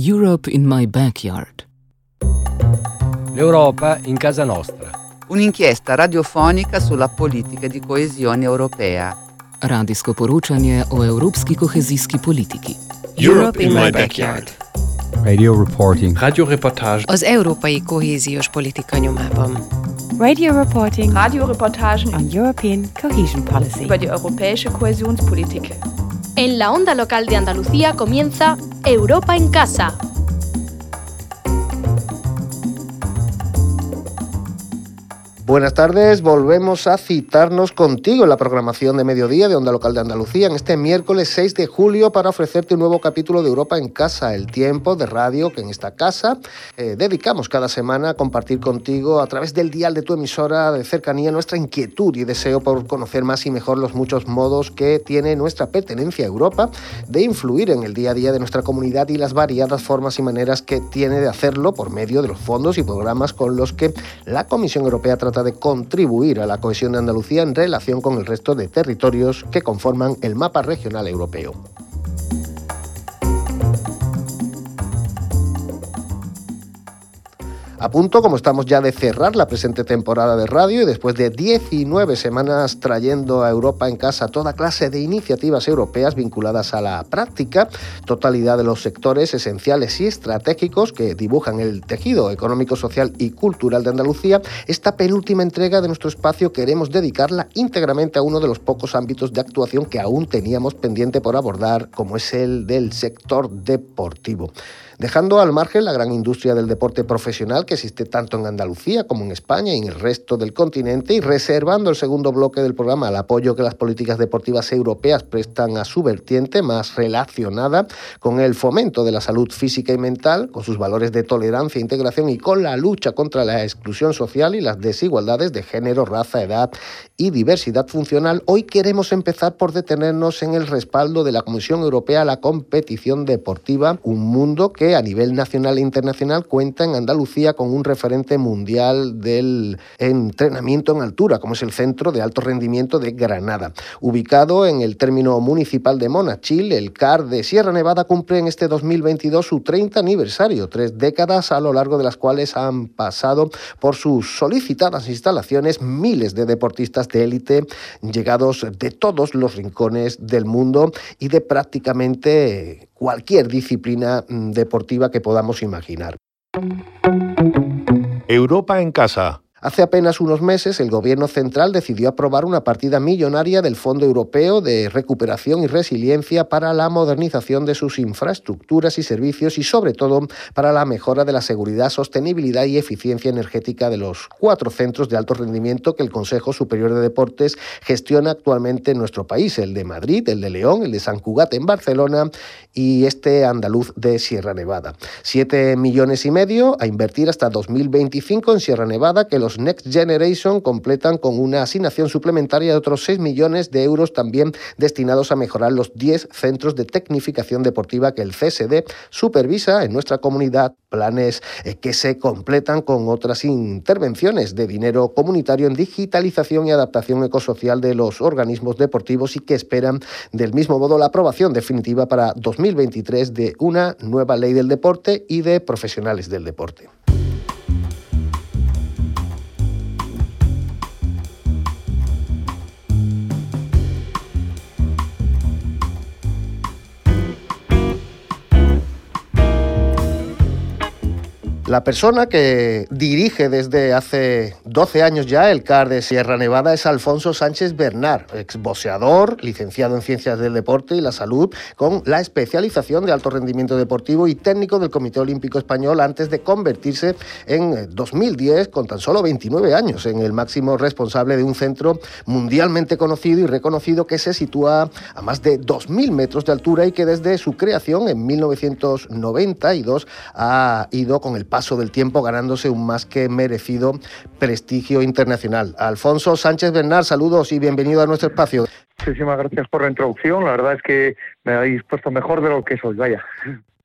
Europe in my backyard. L'Europa in casa nostra. Un'inchiesta radiofonica sulla politica di coesione europea. Radijsko poročanje o evropski kohezijski politiki. Europe in my backyard. Radio reporting. Radioreportage. Az európai kohéziós politika nyomában. Radio reporting. Radioreportagen on European cohesion policy. über die europäische Kohäsionspolitik. En la onda local de Andalucía comienza Europa en casa. Buenas tardes, volvemos a citarnos contigo en la programación de mediodía de Onda Local de Andalucía en este miércoles 6 de julio para ofrecerte un nuevo capítulo de Europa en Casa, el tiempo de radio que en esta casa eh, dedicamos cada semana a compartir contigo a través del dial de tu emisora de cercanía nuestra inquietud y deseo por conocer más y mejor los muchos modos que tiene nuestra pertenencia a Europa de influir en el día a día de nuestra comunidad y las variadas formas y maneras que tiene de hacerlo por medio de los fondos y programas con los que la Comisión Europea trata de contribuir a la cohesión de Andalucía en relación con el resto de territorios que conforman el mapa regional europeo. A punto, como estamos ya de cerrar la presente temporada de radio y después de 19 semanas trayendo a Europa en casa toda clase de iniciativas europeas vinculadas a la práctica, totalidad de los sectores esenciales y estratégicos que dibujan el tejido económico, social y cultural de Andalucía, esta penúltima entrega de nuestro espacio queremos dedicarla íntegramente a uno de los pocos ámbitos de actuación que aún teníamos pendiente por abordar, como es el del sector deportivo dejando al margen la gran industria del deporte profesional que existe tanto en Andalucía como en España y en el resto del continente y reservando el segundo bloque del programa al apoyo que las políticas deportivas europeas prestan a su vertiente más relacionada con el fomento de la salud física y mental, con sus valores de tolerancia e integración y con la lucha contra la exclusión social y las desigualdades de género, raza, edad y diversidad funcional, hoy queremos empezar por detenernos en el respaldo de la Comisión Europea a la competición deportiva, un mundo que a nivel nacional e internacional cuenta en Andalucía con un referente mundial del entrenamiento en altura, como es el Centro de Alto Rendimiento de Granada. Ubicado en el término municipal de Monachil, el CAR de Sierra Nevada cumple en este 2022 su 30 aniversario, tres décadas a lo largo de las cuales han pasado por sus solicitadas instalaciones miles de deportistas de élite llegados de todos los rincones del mundo y de prácticamente cualquier disciplina mm, deportiva que podamos imaginar. Europa en casa Hace apenas unos meses, el Gobierno central decidió aprobar una partida millonaria del Fondo Europeo de Recuperación y Resiliencia para la modernización de sus infraestructuras y servicios y, sobre todo, para la mejora de la seguridad, sostenibilidad y eficiencia energética de los cuatro centros de alto rendimiento que el Consejo Superior de Deportes gestiona actualmente en nuestro país: el de Madrid, el de León, el de San Cugat en Barcelona y este andaluz de Sierra Nevada. Siete millones y medio a invertir hasta 2025 en Sierra Nevada, que los Next Generation completan con una asignación suplementaria de otros 6 millones de euros también destinados a mejorar los 10 centros de tecnificación deportiva que el CSD supervisa en nuestra comunidad, planes eh, que se completan con otras intervenciones de dinero comunitario en digitalización y adaptación ecosocial de los organismos deportivos y que esperan del mismo modo la aprobación definitiva para 2023 de una nueva ley del deporte y de profesionales del deporte. La persona que dirige desde hace 12 años ya el CAR de Sierra Nevada es Alfonso Sánchez Bernard, exboxeador, licenciado en Ciencias del Deporte y la Salud, con la especialización de alto rendimiento deportivo y técnico del Comité Olímpico Español antes de convertirse en 2010, con tan solo 29 años, en el máximo responsable de un centro mundialmente conocido y reconocido que se sitúa a más de 2.000 metros de altura y que desde su creación en 1992 ha ido con el paso del tiempo ganándose un más que merecido prestigio internacional. Alfonso Sánchez Bernard, saludos y bienvenido a nuestro espacio. Muchísimas gracias por la introducción. La verdad es que me habéis puesto mejor de lo que soy, vaya.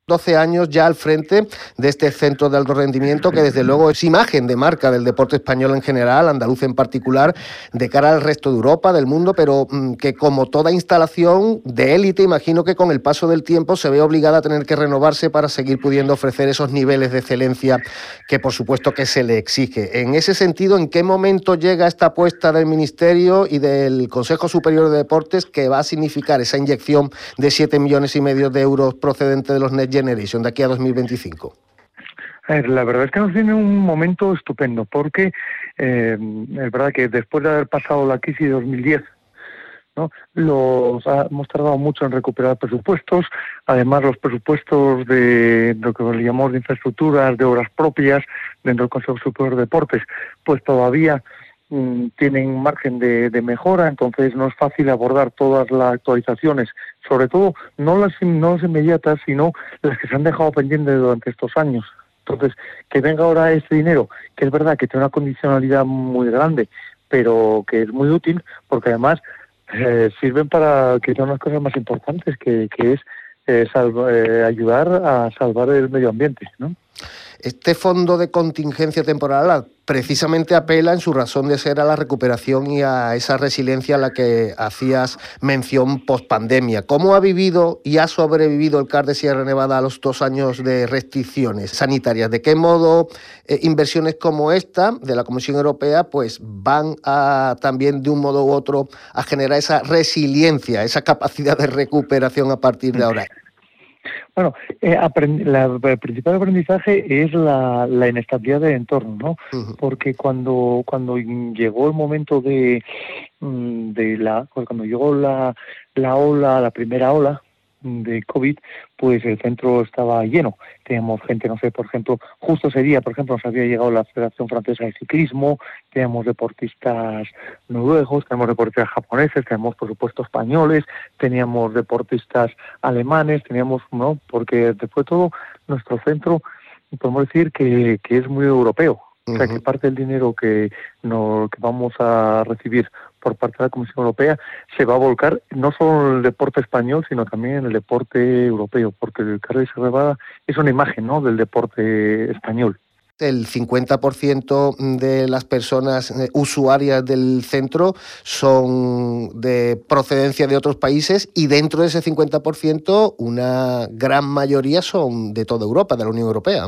12 años ya al frente de este centro de alto rendimiento que desde luego es imagen de marca del deporte español en general, andaluz en particular, de cara al resto de Europa, del mundo, pero mm, que como toda instalación de élite, imagino que con el paso del tiempo se ve obligada a tener que renovarse para seguir pudiendo ofrecer esos niveles de excelencia que por supuesto que se le exige. En ese sentido, ¿en qué momento llega esta apuesta del Ministerio y del Consejo Superior de Deportes que va a significar esa inyección de 7 millones y medio de euros procedente de los Generation de aquí a 2025? A ver, la verdad es que nos viene un momento estupendo, porque eh, es verdad que después de haber pasado la crisis de 2010, ¿no? Los, hemos tardado mucho en recuperar presupuestos, además los presupuestos de, lo que llamamos de infraestructuras, de obras propias dentro del Consejo Superior de Deportes, pues todavía tienen margen de, de, mejora, entonces no es fácil abordar todas las actualizaciones, sobre todo no las, no las inmediatas, sino las que se han dejado pendientes durante estos años. Entonces, que venga ahora este dinero, que es verdad que tiene una condicionalidad muy grande, pero que es muy útil, porque además eh, sirven para son las cosas más importantes, que, es eh, eh, ayudar a salvar el medio ambiente, ¿no? Este fondo de contingencia temporal precisamente apela en su razón de ser a la recuperación y a esa resiliencia a la que hacías mención post pandemia. ¿Cómo ha vivido y ha sobrevivido el CAR de Sierra Nevada a los dos años de restricciones sanitarias? ¿De qué modo eh, inversiones como esta de la Comisión Europea pues van a también de un modo u otro a generar esa resiliencia, esa capacidad de recuperación a partir de ahora? Bueno, eh, la, el principal aprendizaje es la, la inestabilidad del entorno, ¿no? Porque cuando cuando llegó el momento de, mm, de la cuando llegó la, la ola, la primera ola, de COVID, pues el centro estaba lleno. Teníamos gente, no sé, por ejemplo, justo ese día, por ejemplo, nos había llegado la Federación Francesa de Ciclismo, teníamos deportistas noruegos, tenemos deportistas japoneses, tenemos, por supuesto, españoles, teníamos deportistas alemanes, teníamos, ¿no? Porque después de todo, nuestro centro, podemos decir que, que es muy europeo. O sea, que parte del dinero que, no, que vamos a recibir por parte de la Comisión Europea se va a volcar no solo en el deporte español, sino también en el deporte europeo, porque el Carles Rebada es una imagen ¿no? del deporte español. El 50% de las personas eh, usuarias del centro son de procedencia de otros países y dentro de ese 50% una gran mayoría son de toda Europa, de la Unión Europea.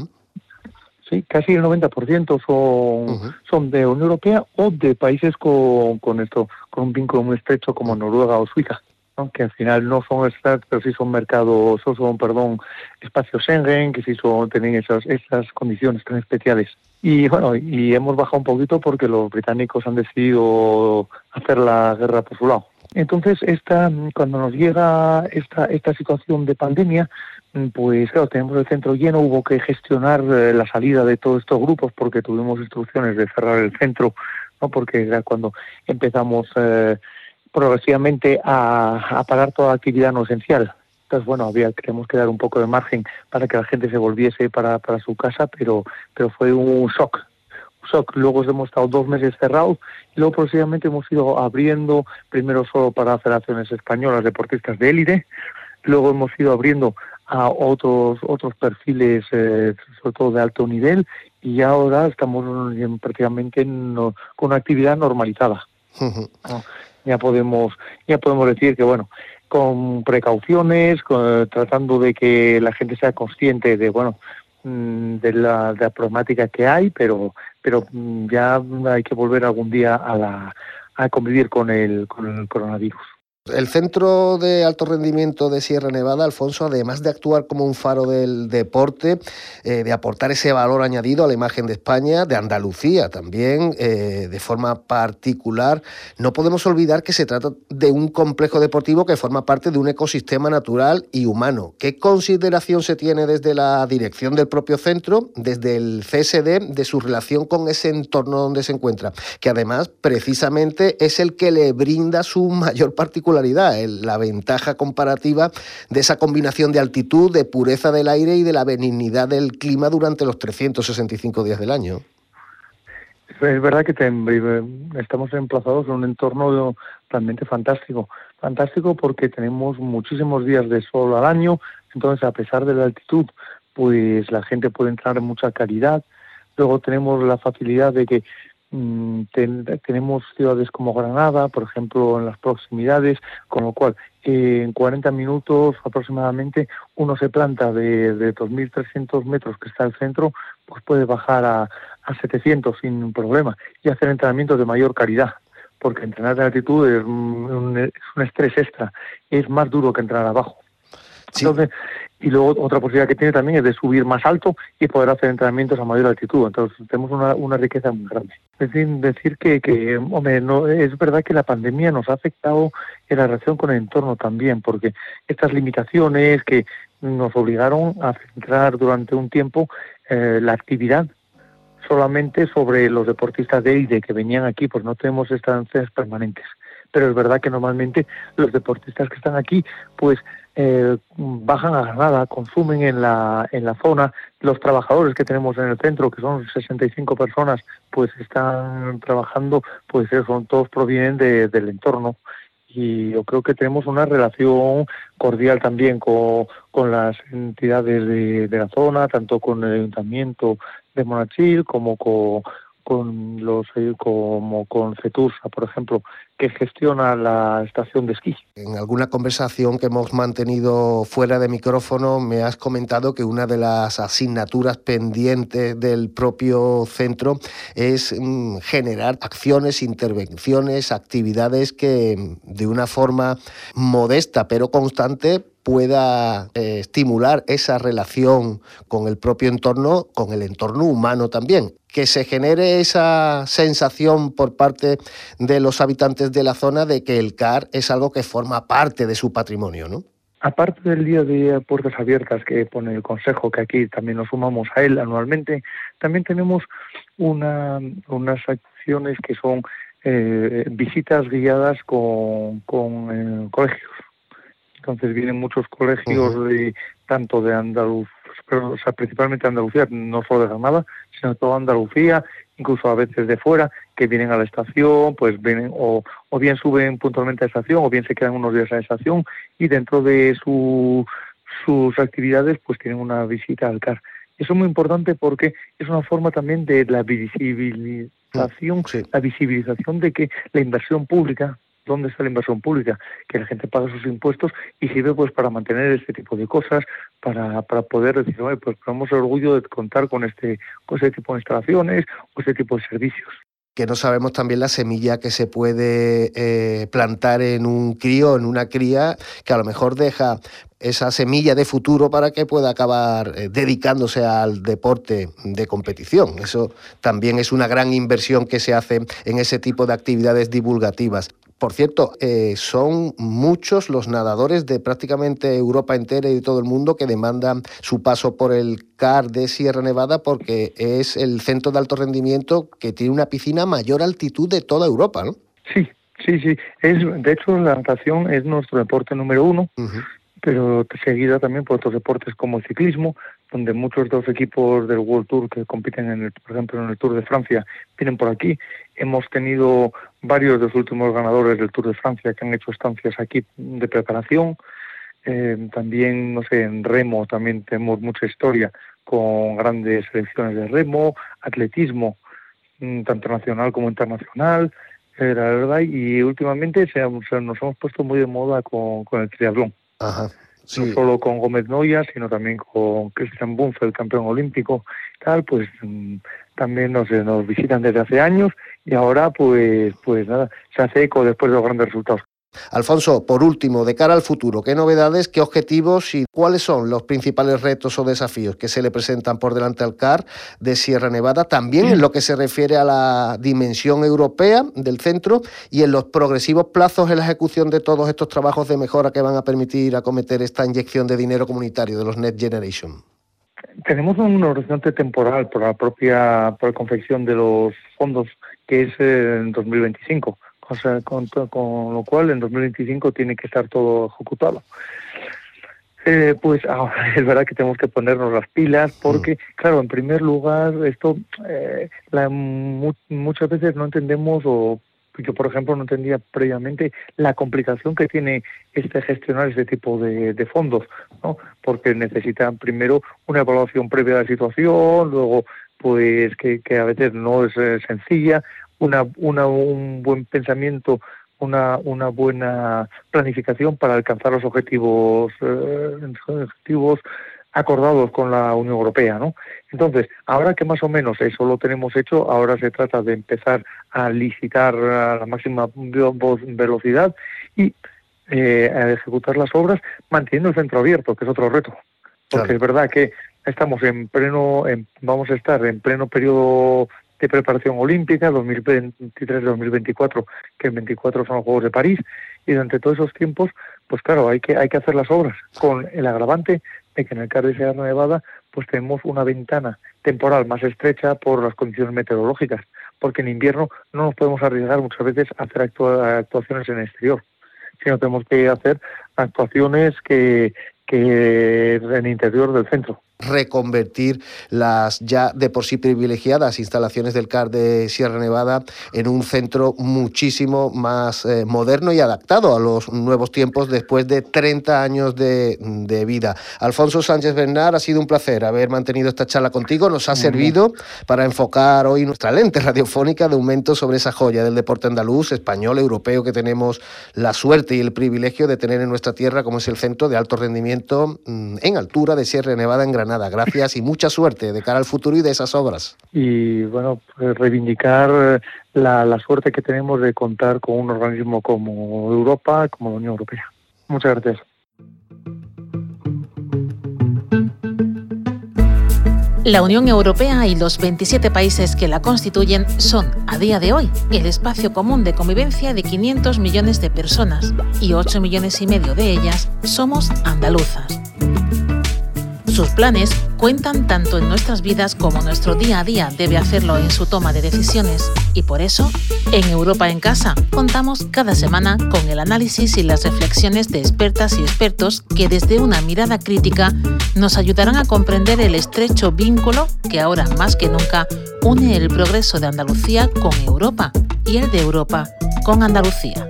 Sí, casi el 90% son, son de Unión Europea o de países con, con, esto, con un vínculo muy estrecho como Noruega o Suiza, que al final no son estados, pero sí son mercados, o son, perdón, espacios Schengen, que sí son, tienen esas, esas condiciones tan especiales. Y bueno, y hemos bajado un poquito porque los británicos han decidido hacer la guerra por su lado. Entonces, esta, cuando nos llega esta, esta situación de pandemia, pues claro, tenemos el centro lleno, hubo que gestionar eh, la salida de todos estos grupos porque tuvimos instrucciones de cerrar el centro, ¿no? porque era cuando empezamos eh, progresivamente a, parar toda actividad no esencial. Entonces, bueno, había, queríamos que dar un poco de margen para que la gente se volviese para, para su casa, pero, pero fue un shock, un shock. Luego hemos estado dos meses cerrados y luego progresivamente hemos ido abriendo, primero solo para federaciones españolas, deportistas de élite, luego hemos ido abriendo a otros otros perfiles, eh, sobre todo de alto nivel, y ahora estamos prácticamente con una actividad normalizada. Ya podemos ya podemos decir que bueno, con precauciones, tratando de que la gente sea consciente de bueno mm, de la, de la problemática que hay, pero pero mm, ya hay que volver algún día a la a convivir con el con el coronavirus. El Centro de Alto Rendimiento de Sierra Nevada, Alfonso, además de actuar como un faro del deporte, eh, de aportar ese valor añadido a la imagen de España, de Andalucía también, eh, de forma particular, no podemos olvidar que se trata de un complejo deportivo que forma parte de un ecosistema natural y humano. ¿Qué consideración se tiene desde la dirección del propio centro, desde el CSD, de su relación con ese entorno donde se encuentra? Que además, precisamente, es el que le brinda su mayor particularidad la ventaja comparativa de esa combinación de altitud, de pureza del aire y de la benignidad del clima durante los 365 días del año. Es verdad que estamos emplazados en un entorno realmente fantástico. Fantástico porque tenemos muchísimos días de sol al año, Entonces, a pesar de la altitud, pues la gente puede entrar en mucha calidad. Luego tenemos la facilidad de que mm, tenemos ciudades como Granada, por ejemplo, en las proximidades, con lo cual en 40 minutos aproximadamente uno se planta de, de 2.300 metros que está el centro, pues puede bajar a, a 700 sin problema y hacer entrenamientos de mayor calidad porque entrenar en altitud es un, es un estrés extra, es más duro que entrenar abajo. Entonces, y luego otra posibilidad que tiene también es de subir más alto y poder hacer entrenamientos a mayor altitud. Entonces tenemos una, una riqueza muy grande. Es decir, decir que, que hombre, no, es verdad que la pandemia nos ha afectado en la relación con el entorno también, porque estas limitaciones que nos obligaron a centrar durante un tiempo eh, la actividad solamente sobre los deportistas de IDE que venían aquí, pues no tenemos estancias permanentes. Pero es verdad que normalmente los deportistas que están aquí, pues eh, bajan a Granada, consumen en la, en la zona. Los trabajadores que tenemos en el centro, que son 65 personas, pues están trabajando, pues son todos provienen de, del entorno. Y yo creo que tenemos una relación cordial también con, con las entidades de, de la zona, tanto con el ayuntamiento de Monachil como con, con los eh, como con Cetursa, por ejemplo, que gestiona la estación de esquí. En alguna conversación que hemos mantenido fuera de micrófono me has comentado que una de las asignaturas pendientes del propio centro es mm, generar acciones, intervenciones, actividades que de una forma modesta pero constante pueda eh, estimular esa relación con el propio entorno, con el entorno humano también que se genere esa sensación por parte de los habitantes de la zona de que el CAR es algo que forma parte de su patrimonio, ¿no? Aparte del día de puertas abiertas que pone el Consejo, que aquí también nos sumamos a él anualmente, también tenemos una, unas acciones que son eh, visitas guiadas con, eh, colegios. Entonces vienen muchos colegios de, tanto de Andaluz, pero, o sea, principalmente Andalucía, no solo de Granada, sino toda Andalucía, incluso a veces de fuera, que vienen a la estación, pues vienen o, o bien suben puntualmente a la estación o bien se quedan unos días a la estación y dentro de su, sus actividades pues tienen una visita al CAR. Eso es muy importante porque es una forma también de la visibilización, la visibilización de que la inversión pública dónde está la inversión pública, que la gente paga sus impuestos y sirve pues para mantener este tipo de cosas, para, para poder decir, pues tenemos el orgullo de contar con este, con este tipo de instalaciones o este tipo de servicios que no sabemos también la semilla que se puede eh, plantar en un crío, en una cría, que a lo mejor deja esa semilla de futuro para que pueda acabar eh, dedicándose al deporte de competición. Eso también es una gran inversión que se hace en ese tipo de actividades divulgativas. Por cierto, eh, son muchos los nadadores de prácticamente Europa entera y de todo el mundo que demandan su paso por el CAR de Sierra Nevada porque es el centro de alto rendimiento que tiene una piscina a mayor altitud de toda Europa, ¿no? Sí, sí, sí. Es, de hecho, la natación es nuestro deporte número uno pero seguida también por otros deportes como el ciclismo, donde muchos de los equipos del World Tour que compiten, en el, por ejemplo, en el Tour de Francia, vienen por aquí. Hemos tenido varios de los últimos ganadores del Tour de Francia que han hecho estancias aquí de preparación. Eh, también, no sé, en remo también tenemos mucha historia con grandes selecciones de remo, atletismo, mm, tanto nacional como internacional, eh, la verdad, y últimamente se, nos hemos puesto muy de moda con, con el triatlón. Ajá. No solo con Gómez Noya, sino también con Christian el campeón olímpico, tal, pues mm, también nos, nos visitan desde hace años y ahora pues pues nada, se hace eco después de los grandes resultados Alfonso, por último, de cara al futuro, ¿qué novedades, qué objetivos y cuáles son los principales retos o desafíos que se le presentan por delante al CAR de Sierra Nevada, también en lo que se refiere a la dimensión europea del centro y en los progresivos plazos en la ejecución de todos estos trabajos de mejora que van a permitir acometer esta inyección de dinero comunitario de los Net Generation? Tenemos un horizonte temporal por la propia por confección de los fondos que es en 2025 o sea, con, con lo cual en 2025 tiene que estar todo ejecutado. Eh, pues ahora es verdad que tenemos que ponernos las pilas porque, claro, en primer lugar, esto eh, la, muchas veces no entendemos o Yo, por ejemplo, no entendía previamente la complicación que tiene este gestionar este tipo de, fondos, ¿no? Porque necesitan primero una evaluación previa de la situación, luego, pues, que, a veces no es eh, sencilla, una, una, un buen pensamiento una, una buena planificación para alcanzar los objetivos, eh, objetivos acordados con la Unión Europea, ¿no? Entonces, ahora que más o menos eso lo tenemos hecho, ahora se trata de empezar a licitar a la máxima velocidad y eh, a ejecutar las obras manteniendo el centro abierto, que es otro reto. Porque es verdad que estamos en pleno, vamos a estar en pleno periodo de preparación olímpica 2023-2024, que en 24 son los Juegos de París, y durante todos esos tiempos, pues claro, hay que, hay que hacer las obras con el agravante de que en el caso de Sierra Nevada pues tenemos una ventana temporal más estrecha por las condiciones meteorológicas, porque en invierno no nos podemos arriesgar muchas veces a hacer actuaciones en el exterior, sino tenemos que hacer actuaciones que, que en el interior del centro reconvertir las ya de por sí privilegiadas instalaciones del CAR de Sierra Nevada en un centro muchísimo más eh, moderno y adaptado a los nuevos tiempos después de 30 años de, vida. Alfonso Sánchez Bernard, ha sido un placer haber mantenido esta charla contigo. Nos ha servido para enfocar hoy nuestra lente radiofónica de aumento sobre esa joya del deporte andaluz, español, europeo que tenemos la suerte y el privilegio de tener en nuestra tierra como es el centro de alto rendimiento mm, en altura de Sierra Nevada en Granada nada, gracias y mucha suerte de cara al futuro y de esas obras. Y bueno, pues, reivindicar eh, la, la suerte que tenemos de contar con un organismo como Europa, como la Unión Europea. Muchas gracias. La Unión Europea y los 27 países que la constituyen son, a día de hoy, el espacio común de convivencia de 500 millones de personas y 8 millones y medio de ellas somos andaluzas. Sus planes cuentan tanto en nuestras vidas como nuestro día a día debe hacerlo en su toma de decisiones y por eso, en Europa en Casa, contamos cada semana con el análisis y las reflexiones de expertas y expertos que desde una mirada crítica nos ayudarán a comprender el estrecho vínculo que ahora más que nunca une el progreso de Andalucía con Europa y el de Europa con Andalucía.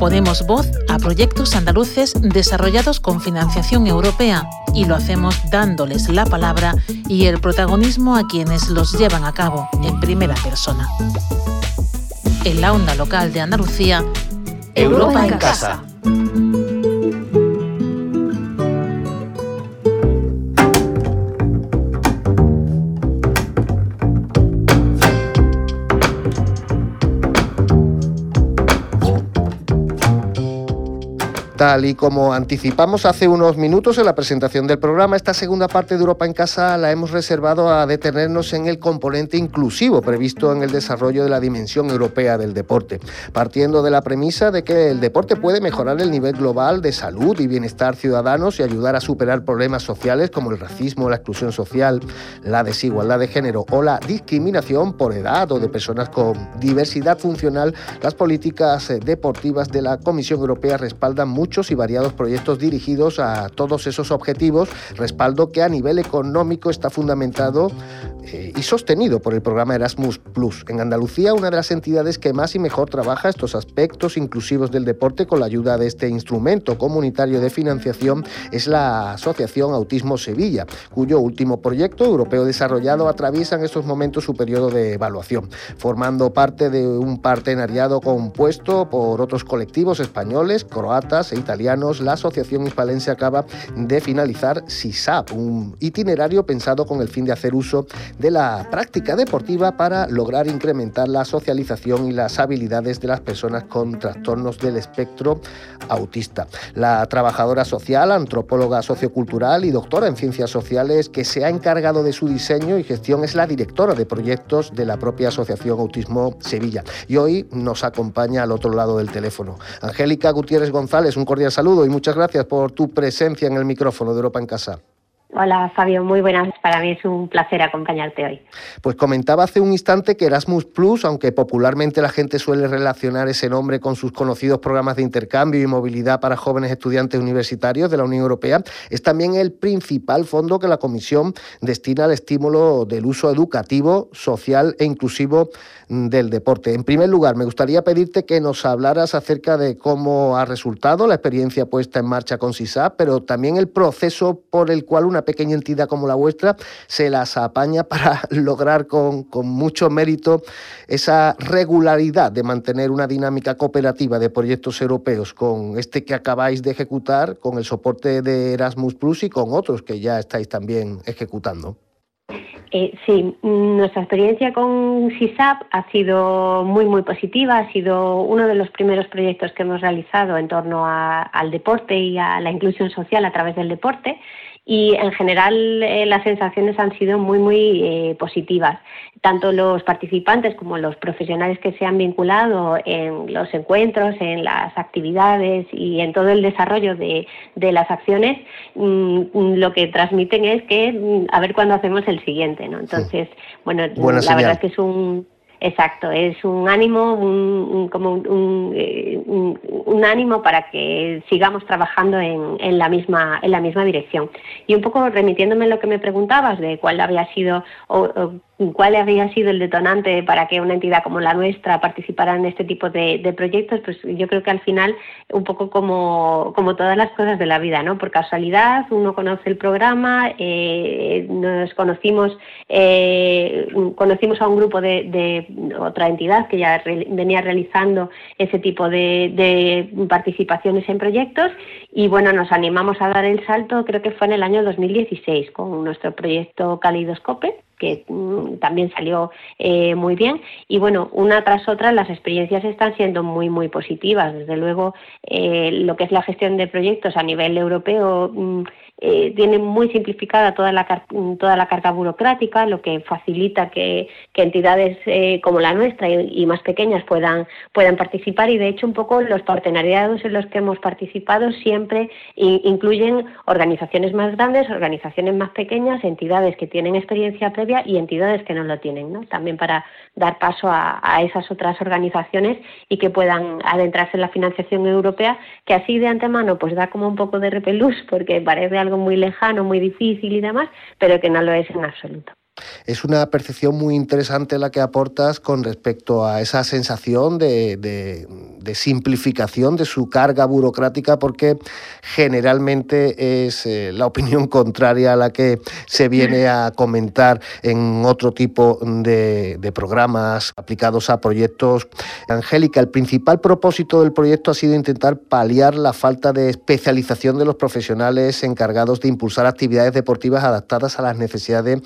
Ponemos voz a proyectos andaluces desarrollados con financiación europea y lo hacemos dándoles la palabra y el protagonismo a quienes los llevan a cabo en primera persona. En la onda local de Andalucía, Europa, en casa. Tal y como anticipamos hace unos minutos en la presentación del programa, esta segunda parte de Europa en Casa la hemos reservado a detenernos en el componente inclusivo previsto en el desarrollo de la dimensión europea del deporte, partiendo de la premisa de que el deporte puede mejorar el nivel global de salud y bienestar ciudadanos y ayudar a superar problemas sociales como el racismo, la exclusión social, la desigualdad de género o la discriminación por edad o de personas con diversidad funcional. Las políticas eh, deportivas de la Comisión Europea respaldan mucho y variados proyectos dirigidos a todos esos objetivos, respaldo que a nivel económico está fundamentado eh, y sostenido por el programa Erasmus Plus. En Andalucía, una de las entidades que más y mejor trabaja estos aspectos inclusivos del deporte con la ayuda de este instrumento comunitario de financiación es la Asociación Autismo Sevilla, cuyo último proyecto europeo desarrollado atraviesa en estos momentos su periodo de evaluación, formando parte de un partenariado compuesto por otros colectivos españoles, croatas e italianos. La Asociación Hispalense acaba de finalizar SISAP, un itinerario pensado con el fin de hacer uso de la práctica deportiva para lograr incrementar la socialización y las habilidades de las personas con trastornos del espectro autista. La trabajadora social, antropóloga sociocultural y doctora en ciencias sociales que se ha encargado de su diseño y gestión es la directora de proyectos de la propia Asociación Autismo Sevilla. Y hoy nos acompaña al otro lado del teléfono. Angélica Gutiérrez González, un cordial saludo y muchas gracias por tu presencia en el micrófono de Europa en Casa. Hola Fabio, muy buenas. Para mí es un placer acompañarte hoy. Pues comentaba hace un instante que Erasmus Plus, aunque popularmente la gente suele relacionar ese nombre con sus conocidos programas de intercambio y movilidad para jóvenes estudiantes universitarios de la Unión Europea, es también el principal fondo que la Comisión destina al estímulo del uso educativo, social e inclusivo del deporte. En primer lugar, me gustaría pedirte que nos hablaras acerca de cómo ha resultado la experiencia puesta en marcha con SISAP, pero también el proceso por el cual una pequeña entidad como la vuestra se las apaña para lograr con, mucho mérito esa regularidad de mantener una dinámica cooperativa de proyectos europeos con este que acabáis de ejecutar, con el soporte de Erasmus Plus y con otros que ya estáis también ejecutando. Eh, sí, nuestra experiencia con SISAP ha sido muy, muy positiva. Ha sido uno de los primeros proyectos que hemos realizado en torno al deporte y a la inclusión social a través del deporte y en general eh, las sensaciones han sido muy, muy eh, positivas. Tanto los participantes como los profesionales que se han vinculado en los encuentros, en las actividades y en todo el desarrollo de, las acciones, mm, lo que transmiten es que mm, a ver cuándo hacemos el siguiente. ¿no? Entonces, bueno, la verdad es que es un Exacto, es un ánimo, un, como eh, un, un, ánimo para que sigamos trabajando en, en, la misma en la misma dirección. Y un poco remitiéndome a lo que me preguntabas de cuál había sido o cuál habría sido el detonante para que una entidad como la nuestra participara en este tipo de, proyectos, pues yo creo que al final, un poco como, como, todas las cosas de la vida, ¿no? Por casualidad, uno conoce el programa, eh, nos conocimos, eh, conocimos a un grupo de, otra entidad que ya venía realizando ese tipo de, de participaciones en proyectos y bueno, nos animamos a dar el salto, creo que fue en el año 2016, con nuestro proyecto Calidoscope que mm, también salió eh, muy bien. Y bueno, una tras otra las experiencias están siendo muy, muy positivas. Desde luego, eh, lo que es la gestión de proyectos a nivel europeo mm, eh, tiene muy simplificada toda la, toda la carga burocrática, lo que facilita que, entidades eh, como la nuestra y, más pequeñas puedan, puedan participar y de hecho un poco los partenariados en los que hemos participado siempre incluyen organizaciones más grandes, organizaciones más pequeñas, entidades que tienen experiencia previa y entidades que no lo tienen, ¿no? también para dar paso a, a esas otras organizaciones y que puedan adentrarse en la financiación europea, que así de antemano pues da como un poco de repelús porque parece algo muy lejano, muy difícil y demás, pero que no lo es en absoluto. Es una percepción muy interesante la que aportas con respecto a esa sensación de, simplificación de su carga burocrática, porque generalmente es eh, la opinión contraria a la que se viene a comentar en otro tipo de, programas aplicados a proyectos. Angélica, el principal propósito del proyecto ha sido intentar paliar la falta de especialización de los profesionales encargados de impulsar actividades deportivas adaptadas a las necesidades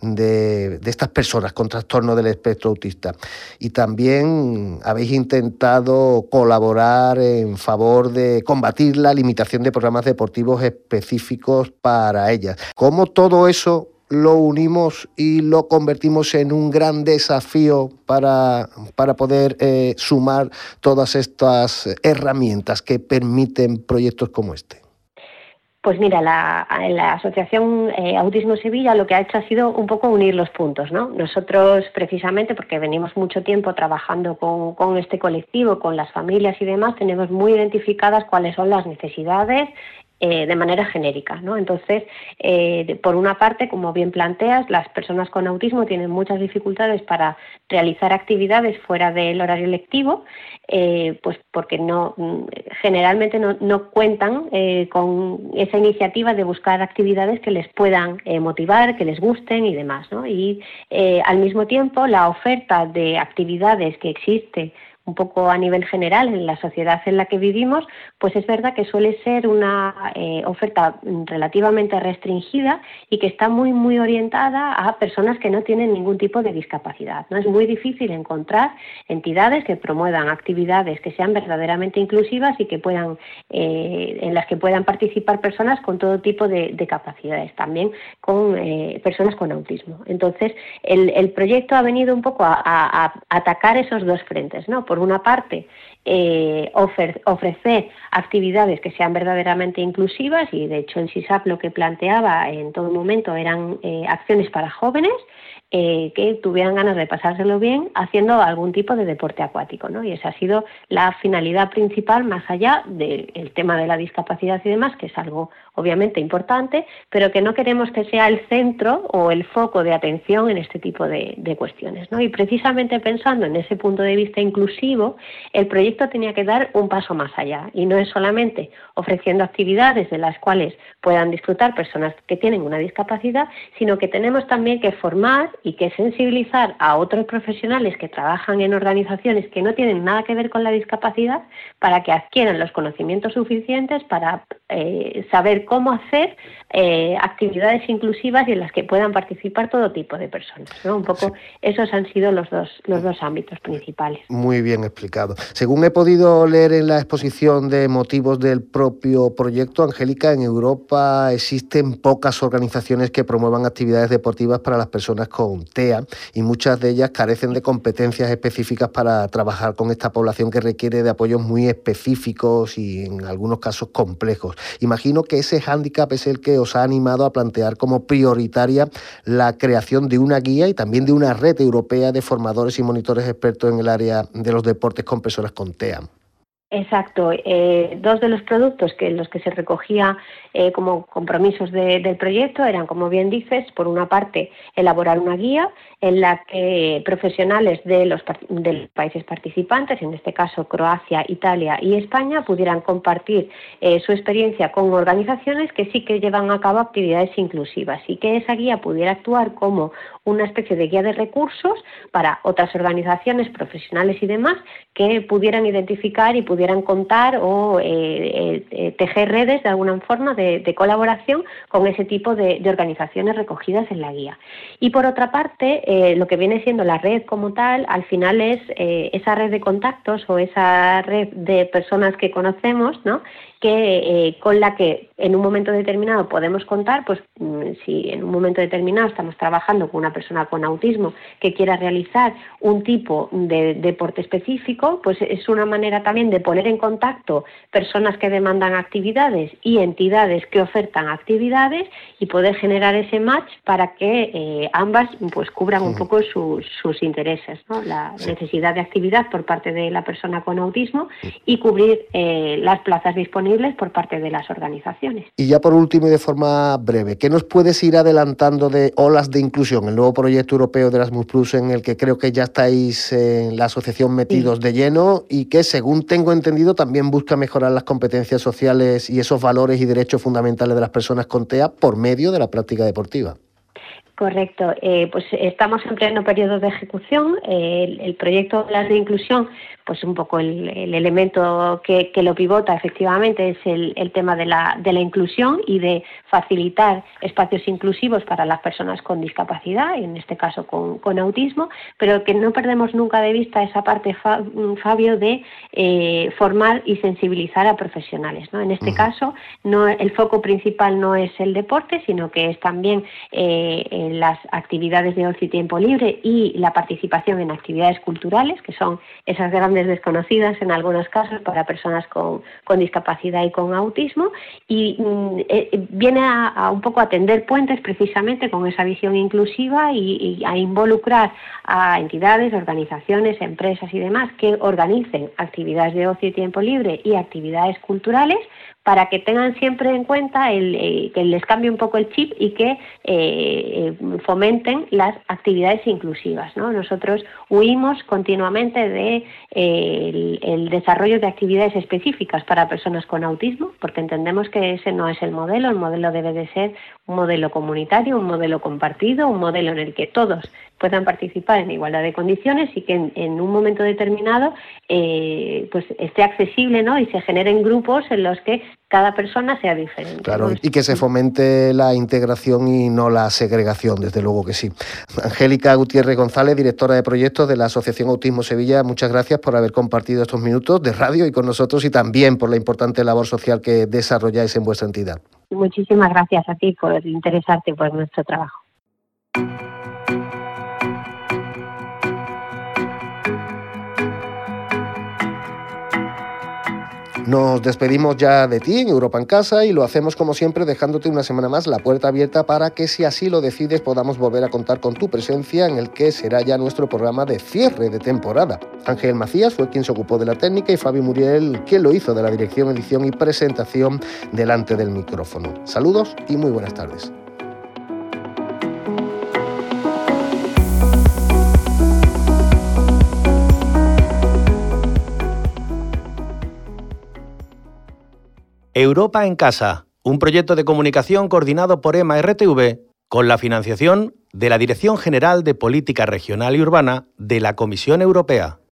de, estas personas con trastorno del espectro autista. Y también habéis intentado colaborar en favor de combatir la limitación de programas deportivos específicos para ellas. ¿Cómo todo eso lo unimos y lo convertimos en un gran desafío para, para poder eh, sumar todas estas herramientas que permiten proyectos como este? Pues mira, la, Asociación eh, Autismo Sevilla lo que ha hecho ha sido un poco unir los puntos, ¿no? Nosotros, precisamente, porque venimos mucho tiempo trabajando con, este colectivo, con las familias y demás, tenemos muy identificadas cuáles son las necesidades eh, de manera genérica. ¿no? Entonces, eh, por una parte, como bien planteas, las personas con autismo tienen muchas dificultades para realizar actividades fuera del horario lectivo, eh, pues porque no mm, generalmente no, cuentan con esa iniciativa de buscar actividades que les puedan motivar, que les gusten y demás. ¿no? Y al mismo tiempo, la oferta de actividades que existe un poco a nivel general en la sociedad en la que vivimos, pues es verdad que suele ser una eh, oferta relativamente restringida y que está muy muy orientada a personas que no tienen ningún tipo de discapacidad. No es muy difícil encontrar entidades que promuevan actividades que sean verdaderamente inclusivas y que puedan eh, en las que puedan participar personas con todo tipo de, capacidades, también con eh, personas con autismo. Entonces el, proyecto ha venido un poco a, atacar esos dos frentes, ¿no? Una parte, eh, ofrecer actividades que sean verdaderamente inclusivas y de hecho el SISAP lo que planteaba en todo momento eran eh, acciones para jóvenes eh, que tuvieran ganas de pasárselo bien haciendo algún tipo de deporte acuático. ¿no? Y esa ha sido la finalidad principal, más allá del tema de la discapacidad y demás, que es algo obviamente importante, pero que no queremos que sea el centro o el foco de atención en este tipo de, cuestiones. ¿no? Y precisamente pensando en ese punto de vista inclusivo, el proyecto tenía que dar un paso más allá y no es solamente ofreciendo actividades de las cuales puedan disfrutar personas que tienen una discapacidad, sino que tenemos también que formar y que sensibilizar a otros profesionales que trabajan en organizaciones que no tienen nada que ver con la discapacidad para que adquieran los conocimientos suficientes para eh, saber cómo hacer eh, actividades inclusivas y en las que puedan participar todo tipo de personas. Un poco esos han sido los dos, los dos ámbitos principales. Muy bien explicado. Según he podido leer en la exposición de motivos del propio proyecto, Angélica, en Europa existen pocas organizaciones que promuevan actividades deportivas para las personas con TEA y muchas de ellas carecen de competencias específicas para trabajar con esta población que requiere de apoyos muy específicos y en algunos casos complejos. Imagino que ese hándicap es el que os ha animado a plantear como prioritaria la creación de una guía y también de una red europea de formadores y monitores expertos en el área de los deportes con personas con TEA. Exacto. Eh, dos de los productos que los que se recogía eh, como compromisos del proyecto eran, como bien dices, por una parte, elaborar una guía en la que profesionales de los, países participantes, en este caso Croacia, Italia y España, pudieran compartir eh, su experiencia con organizaciones que sí que llevan a cabo actividades inclusivas y que esa guía pudiera actuar como una especie de guía de recursos para otras organizaciones profesionales y demás que pudieran identificar y pudieran contar o eh, eh, tejer redes de alguna forma de, colaboración con ese tipo de, organizaciones recogidas en la guía. Y por otra parte, eh, lo que viene siendo la red como tal, al final es esa red de contactos o esa red de personas que conocemos, ¿no? que con la que en un momento determinado podemos contar, pues mm, si en un momento determinado estamos trabajando con una persona con autismo que quiera realizar un tipo de deporte específico, pues es una manera también de poner en contacto personas que demandan actividades y entidades que ofertan actividades y poder generar ese match para que eh, ambas pues cubran un poco sus intereses, la necesidad de actividad por parte de la persona con autismo y cubrir eh, las plazas disponibles por parte de las organizaciones. Y ya por último y de forma breve, ¿qué nos puedes ir adelantando de olas de inclusión, el nuevo proyecto europeo de Erasmus Plus en el que creo que ya estáis en la asociación metidos de lleno y que según tengo entendido también busca mejorar las competencias sociales y esos valores y derechos fundamentales de las personas con TEA por medio de la práctica deportiva? Correcto. Eh, pues estamos en pleno periodo de ejecución. el, el, proyecto de Inclusión pues un poco el, elemento que, lo pivota efectivamente es el, tema de la, de la, inclusión y de facilitar espacios inclusivos para las personas con discapacidad, en este caso con, autismo, pero que no perdemos nunca de vista esa parte, Fabio, de eh, formar y sensibilizar a profesionales. ¿no? En este caso, no, el foco principal no es el deporte, sino que es también eh, las actividades de ocio y tiempo libre y la participación en actividades culturales, que son esas grandes desconocidas en algunos casos para personas con, discapacidad y con autismo. Y mm, eh, viene a, un poco atender puentes precisamente con esa visión inclusiva y, a involucrar a entidades, organizaciones, empresas y demás que organicen actividades de ocio y tiempo libre y actividades culturales para que tengan siempre en cuenta el, eh, que les cambie un poco el chip y que eh, fomenten las actividades inclusivas. Nosotros huimos continuamente de eh, el, desarrollo de actividades específicas para personas con autismo, porque entendemos que ese no es el modelo. El modelo debe de ser un modelo comunitario, un modelo compartido, un modelo en el que todos puedan participar en igualdad de condiciones y que en, un momento determinado pues esté accesible ¿no? y se generen grupos en los que cada persona sea diferente. Claro, y que se fomente la integración y no la segregación, desde luego que sí. Angélica Gutiérrez González, directora de proyectos de la Asociación Autismo Sevilla, muchas gracias por haber compartido estos minutos de radio y con nosotros y también por la importante labor social que desarrolláis en vuestra entidad. Muchísimas gracias a ti por interesarte por nuestro trabajo. Nos despedimos ya de ti en Europa en Casa y lo hacemos como siempre dejándote una semana más la puerta abierta para que si así lo decides podamos volver a contar con tu presencia en el que será ya nuestro programa de cierre de temporada. Ángel Macías fue quien se ocupó de la técnica y Fabi Muriel quien lo hizo de la dirección, edición y presentación delante del micrófono. Saludos y muy buenas tardes. Europa en Casa, un proyecto de comunicación coordinado por EMA RTV con la financiación de la Dirección General de Política Regional y Urbana de la Comisión Europea.